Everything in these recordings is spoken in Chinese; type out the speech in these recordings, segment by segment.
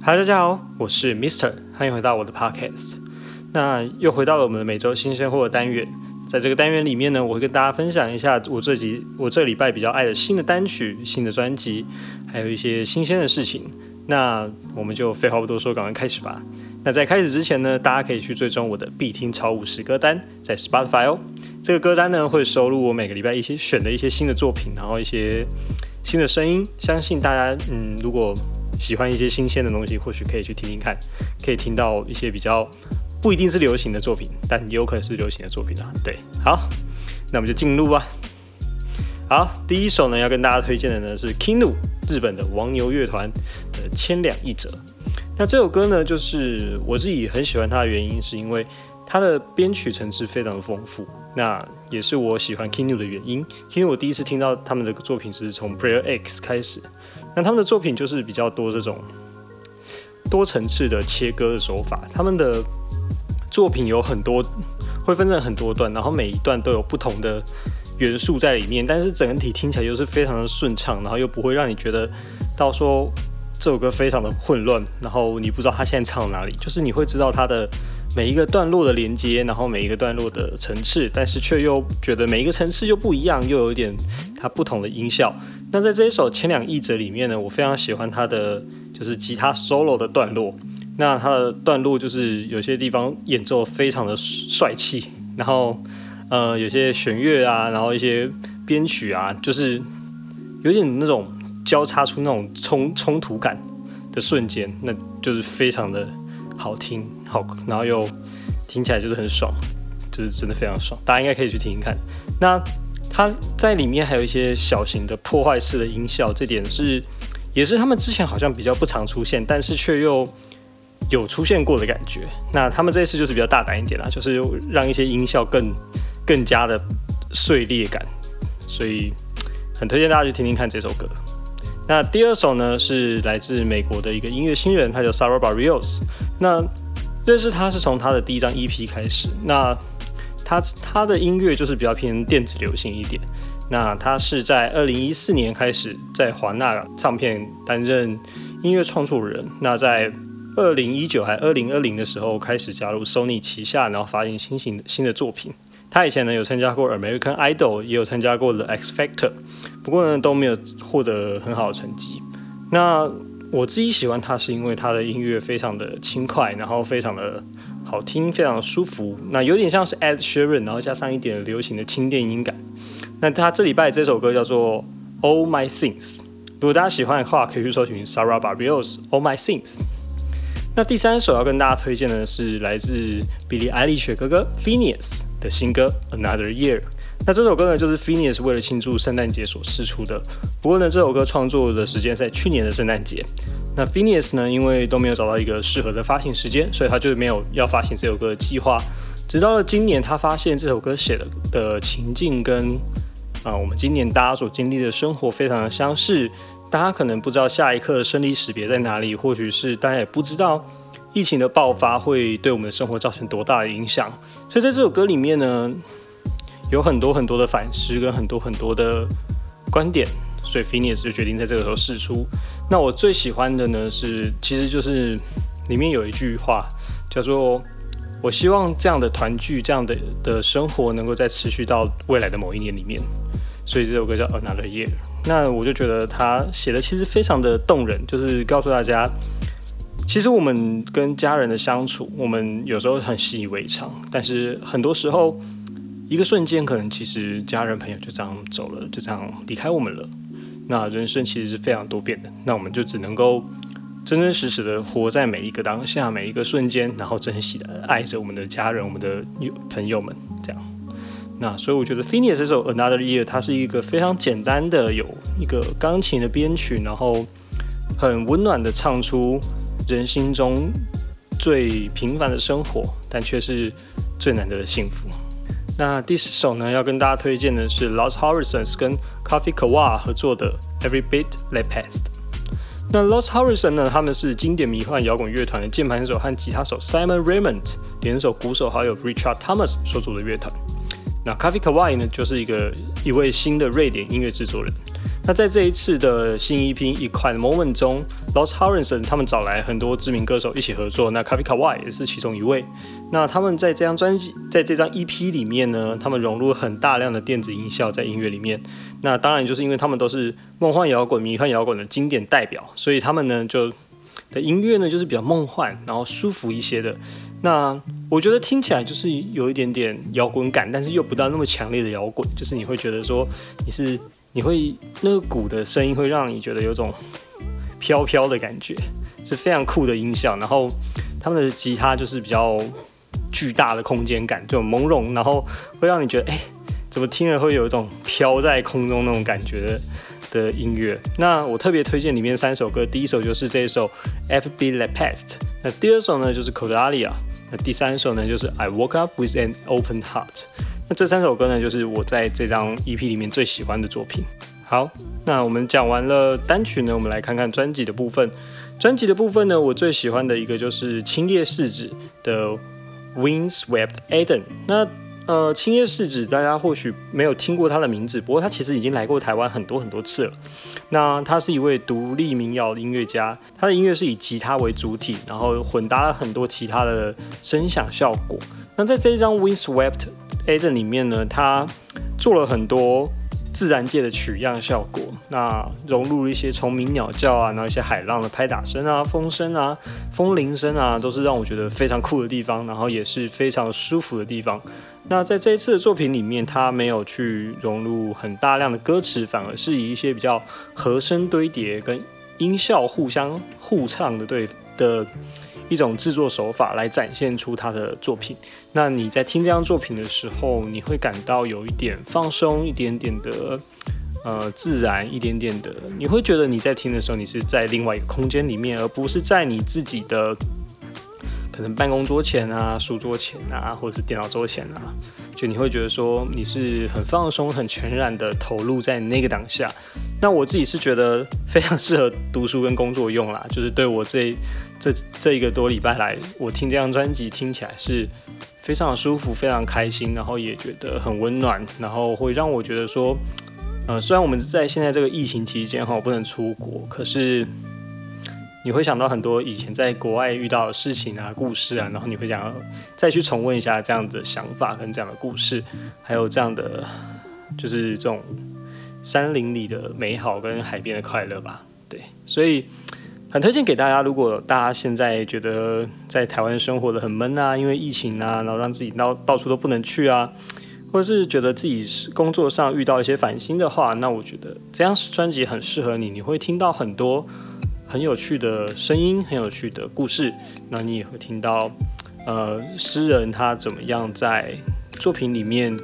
嗨，大家好，我是 Mister，欢迎回到我的 Podcast。那又回到了我们的每周新鲜货的单元，在这个单元里面呢，我会跟大家分享一下我这集我这礼拜比较爱的新的单曲、新的专辑，还有一些新鲜的事情。那我们就废话不多说，赶快开始吧。那在开始之前呢，大家可以去追踪我的必听超五十歌单，在 Spotify 哦。这个歌单呢会收录我每个礼拜一些选的一些新的作品，然后一些新的声音。相信大家，嗯，如果喜欢一些新鲜的东西，或许可以去听听看，可以听到一些比较不一定是流行的作品，但也有可能是流行的作品啊。对，好，那我们就进入吧。好，第一首呢要跟大家推荐的呢是 Kinu 日本的王牛乐团的《千两一折》。那这首歌呢，就是我自己很喜欢它的原因，是因为它的编曲层次非常的丰富。那也是我喜欢 Kinu 的原因。因为我第一次听到他们的作品是从 Prayer X 开始。那他们的作品就是比较多这种多层次的切割的手法。他们的作品有很多会分成很多段，然后每一段都有不同的元素在里面，但是整体听起来又是非常的顺畅，然后又不会让你觉得到说。这首歌非常的混乱，然后你不知道他现在唱哪里，就是你会知道他的每一个段落的连接，然后每一个段落的层次，但是却又觉得每一个层次又不一样，又有一点它不同的音效。那在这一首《千两亿折》里面呢，我非常喜欢它的就是吉他 solo 的段落。那它的段落就是有些地方演奏非常的帅气，然后呃有些弦乐啊，然后一些编曲啊，就是有点那种。交叉出那种冲冲突感的瞬间，那就是非常的好听，好，然后又听起来就是很爽，就是真的非常爽，大家应该可以去听听看。那它在里面还有一些小型的破坏式的音效，这点是也是他们之前好像比较不常出现，但是却又有出现过的感觉。那他们这一次就是比较大胆一点啦，就是让一些音效更更加的碎裂感，所以很推荐大家去听听看这首歌。那第二首呢，是来自美国的一个音乐新人，他叫 Sarah Barrios。那认识他是从他的第一张 EP 开始。那他他的音乐就是比较偏电子流行一点。那他是在二零一四年开始在华纳唱片担任音乐创作人。那在二零一九还二零二零的时候开始加入 Sony 旗下，然后发行新型新的作品。他以前呢有参加过 American Idol，也有参加过 The X Factor，不过呢都没有获得很好的成绩。那我自己喜欢他是因为他的音乐非常的轻快，然后非常的好听，非常的舒服。那有点像是 Ed Sheeran，然后加上一点流行的轻电音感。那他这礼拜这首歌叫做 All My Things，如果大家喜欢的话，可以去搜寻 Sarah Barrios All My Things。那第三首要跟大家推荐的是来自 Billie Eilish 哥哥 Phineas 的新歌 Another Year。那这首歌呢，就是 Phineas 为了庆祝圣诞节所试出的。不过呢，这首歌创作的时间在去年的圣诞节。那 Phineas 呢，因为都没有找到一个适合的发行时间，所以他就没有要发行这首歌的计划。直到了今年，他发现这首歌写的的情境跟啊我们今年大家所经历的生活非常的相似。大家可能不知道下一刻的生离死别在哪里，或许是大家也不知道疫情的爆发会对我们的生活造成多大的影响。所以在这首歌里面呢，有很多很多的反思跟很多很多的观点。所以 Phineas 就决定在这个时候试出。那我最喜欢的呢是，其实就是里面有一句话叫做：“我希望这样的团聚，这样的的生活能够再持续到未来的某一年里面。”所以这首歌叫 Another Year。那我就觉得他写的其实非常的动人，就是告诉大家，其实我们跟家人的相处，我们有时候很习以为常，但是很多时候一个瞬间，可能其实家人朋友就这样走了，就这样离开我们了。那人生其实是非常多变的，那我们就只能够真真实实的活在每一个当下，每一个瞬间，然后珍惜的爱着我们的家人，我们的朋友们，这样。那所以我觉得 Phineas 这首 Another Year 它是一个非常简单的，有一个钢琴的编曲，然后很温暖的唱出人心中最平凡的生活，但却是最难得的幸福。那第四首呢，要跟大家推荐的是 Lost Horizons 跟 Coffee Kawa 合作的 Every Bit That Passed。那 Lost Horizons 呢，他们是经典迷幻摇滚乐团的键盘手和吉他手 Simon Raymond 联手鼓手好友 Richard Thomas 所组的乐团。那 Coffee Kawaii 呢，就是一个一位新的瑞典音乐制作人。那在这一次的新 EP《一块的 Moment》中，Los Horizon 他们找来很多知名歌手一起合作，那 k a v i k a w a 也是其中一位。那他们在这张专辑，在这张 EP 里面呢，他们融入很大量的电子音效在音乐里面。那当然就是因为他们都是梦幻摇滚、迷幻摇滚的经典代表，所以他们呢就的音乐呢就是比较梦幻，然后舒服一些的。那我觉得听起来就是有一点点摇滚感，但是又不到那么强烈的摇滚，就是你会觉得说你是你会那个鼓的声音会让你觉得有种飘飘的感觉，是非常酷的音效。然后他们的吉他就是比较巨大的空间感，就朦胧，然后会让你觉得哎，怎么听了会有一种飘在空中那种感觉的音乐。那我特别推荐里面三首歌，第一首就是这一首 F.B. The Past，那第二首呢就是 Codalia。那第三首呢，就是 I Woke Up with an Open Heart。那这三首歌呢，就是我在这张 EP 里面最喜欢的作品。好，那我们讲完了单曲呢，我们来看看专辑的部分。专辑的部分呢，我最喜欢的一个就是青叶世子的 Windswept Eden。那呃，青叶世子大家或许没有听过他的名字，不过他其实已经来过台湾很多很多次了。那他是一位独立民谣音乐家，他的音乐是以吉他为主体，然后混搭了很多其他的声响效果。那在这一张 Windswept Eden 里面呢，他做了很多。自然界的取样效果，那融入了一些虫鸣鸟叫啊，然后一些海浪的拍打声啊、风声啊、风铃声啊，都是让我觉得非常酷的地方，然后也是非常舒服的地方。那在这一次的作品里面，他没有去融入很大量的歌词，反而是以一些比较和声堆叠跟音效互相互唱的对的。一种制作手法来展现出他的作品。那你在听这张作品的时候，你会感到有一点放松，一点点的呃自然，一点点的，你会觉得你在听的时候，你是在另外一个空间里面，而不是在你自己的可能办公桌前啊、书桌前啊，或者是电脑桌前啊。就你会觉得说你是很放松、很全然的投入在那个当下。那我自己是觉得非常适合读书跟工作用啦。就是对我这这这一个多礼拜来，我听这张专辑听起来是非常舒服、非常开心，然后也觉得很温暖，然后会让我觉得说，呃，虽然我们在现在这个疫情期间哈不能出国，可是。你会想到很多以前在国外遇到的事情啊、故事啊，然后你会想要再去重温一下这样的想法跟这样的故事，还有这样的就是这种山林里的美好跟海边的快乐吧。对，所以很推荐给大家。如果大家现在觉得在台湾生活的很闷啊，因为疫情啊，然后让自己到到处都不能去啊，或者是觉得自己是工作上遇到一些烦心的话，那我觉得这张专辑很适合你。你会听到很多。很有趣的声音，很有趣的故事。那你也会听到，呃，诗人他怎么样在作品里面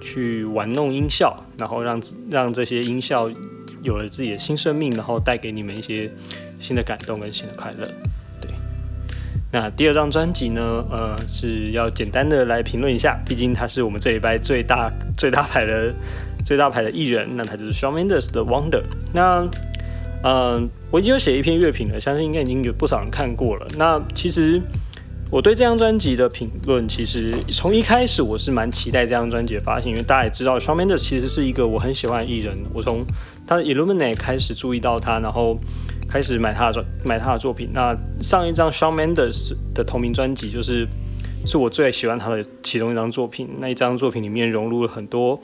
去玩弄音效，然后让让这些音效有了自己的新生命，然后带给你们一些新的感动跟新的快乐。对。那第二张专辑呢？呃，是要简单的来评论一下，毕竟他是我们这一拜最大最大牌的最大牌的艺人，那他就是 Shawn Mendes 的 Wonder。那嗯，我已经有写一篇乐评了，相信应该已经有不少人看过了。那其实我对这张专辑的评论，其实从一开始我是蛮期待这张专辑的发行，因为大家也知道，Shawn Mendes 其实是一个我很喜欢的艺人。我从他的 Illuminate 开始注意到他，然后开始买他的专买他的作品。那上一张 Shawn Mendes 的同名专辑，就是是我最喜欢他的其中一张作品。那一张作品里面融入了很多。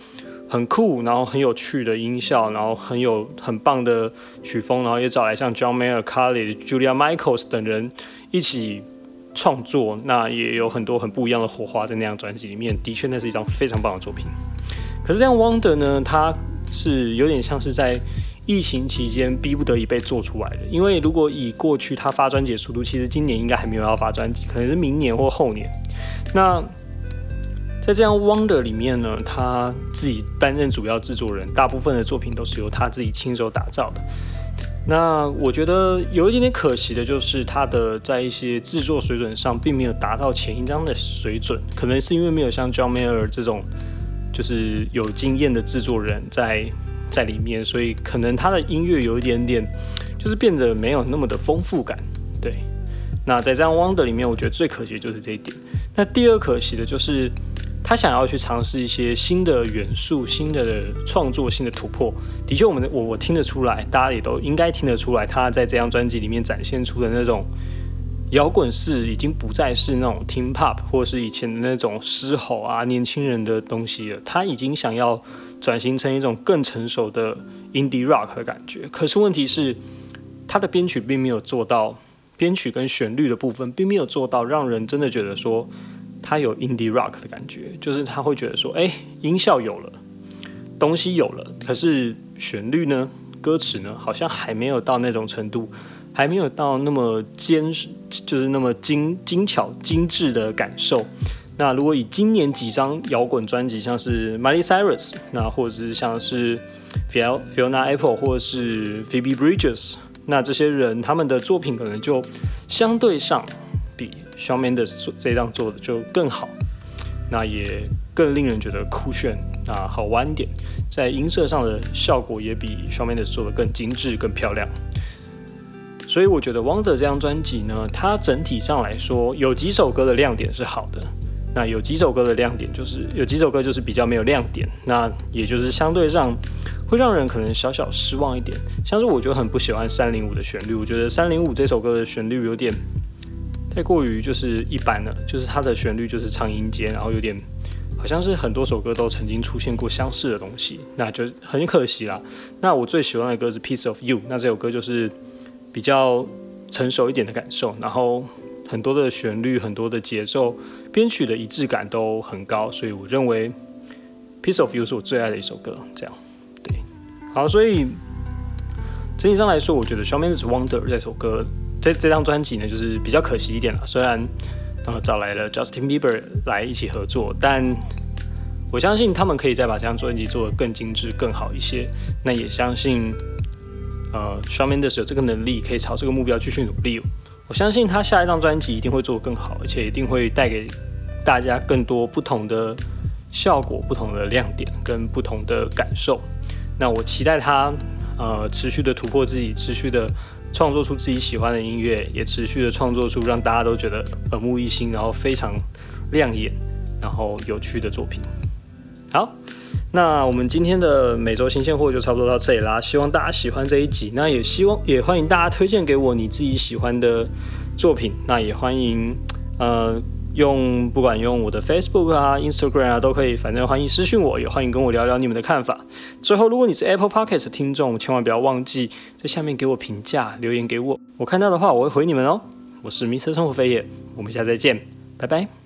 很酷，然后很有趣的音效，然后很有很棒的曲风，然后也找来像 John Mayer、Carly、Julia Michaels 等人一起创作，那也有很多很不一样的火花在那张专辑里面。的确，那是一张非常棒的作品。可是这样 Wonder 呢，它是有点像是在疫情期间逼不得已被做出来的。因为如果以过去他发专辑的速度，其实今年应该还没有要发专辑，可能是明年或后年。那在这样《Wonder》里面呢，他自己担任主要制作人，大部分的作品都是由他自己亲手打造的。那我觉得有一点点可惜的就是，他的在一些制作水准上并没有达到前一张的水准，可能是因为没有像 John Mayer 这种就是有经验的制作人在在里面，所以可能他的音乐有一点点就是变得没有那么的丰富感。对，那在这样《Wonder》里面，我觉得最可惜的就是这一点。那第二可惜的就是。他想要去尝试一些新的元素、新的创作、新的突破。的确，我们我我听得出来，大家也都应该听得出来，他在这张专辑里面展现出的那种摇滚式，已经不再是那种听 pop 或是以前的那种嘶吼啊、年轻人的东西了。他已经想要转型成一种更成熟的 indie rock 的感觉。可是问题是，他的编曲并没有做到，编曲跟旋律的部分并没有做到让人真的觉得说。他有 indie rock 的感觉，就是他会觉得说，哎，音效有了，东西有了，可是旋律呢，歌词呢，好像还没有到那种程度，还没有到那么坚，就是那么精精巧精致的感受。那如果以今年几张摇滚专辑，像是 Miley Cyrus，那或者是像是 Fiona Apple，或者是 Phoebe Bridges，那这些人他们的作品可能就相对上比。Shawn Mendes 这张做的就更好，那也更令人觉得酷炫啊，好玩点，在音色上的效果也比 Shawn Mendes 做的更精致、更漂亮。所以我觉得 Wonder 这张专辑呢，它整体上来说有几首歌的亮点是好的，那有几首歌的亮点就是有几首歌就是比较没有亮点，那也就是相对上会让人可能小小失望一点。像是我就很不喜欢三零五的旋律，我觉得三零五这首歌的旋律有点。太过于就是一般了，就是它的旋律就是唱音阶，然后有点好像是很多首歌都曾经出现过相似的东西，那就很可惜啦。那我最喜欢的歌是《Piece of You》，那这首歌就是比较成熟一点的感受，然后很多的旋律、很多的节奏、编曲的一致感都很高，所以我认为《Piece of You》是我最爱的一首歌。这样，对，好，所以整体上来说，我觉得《Shawn Mendes Wonder》这首歌。这这张专辑呢，就是比较可惜一点了。虽然呃找来了 Justin Bieber 来一起合作，但我相信他们可以再把这张专辑做得更精致、更好一些。那也相信呃 Shawn Mendes 有这个能力，可以朝这个目标继续努力。我相信他下一张专辑一定会做得更好，而且一定会带给大家更多不同的效果、不同的亮点跟不同的感受。那我期待他呃持续的突破自己，持续的。创作出自己喜欢的音乐，也持续的创作出让大家都觉得耳目一新，然后非常亮眼，然后有趣的作品。好，那我们今天的每周新鲜货就差不多到这里啦。希望大家喜欢这一集，那也希望也欢迎大家推荐给我你自己喜欢的作品。那也欢迎呃。用不管用我的 Facebook 啊、Instagram 啊都可以，反正欢迎私信我，也欢迎跟我聊聊你们的看法。最后，如果你是 Apple Podcast 听众，千万不要忘记在下面给我评价、留言给我，我看到的话我会回你们哦。我是 Mr 生活飞叶，我们下次再见，拜拜。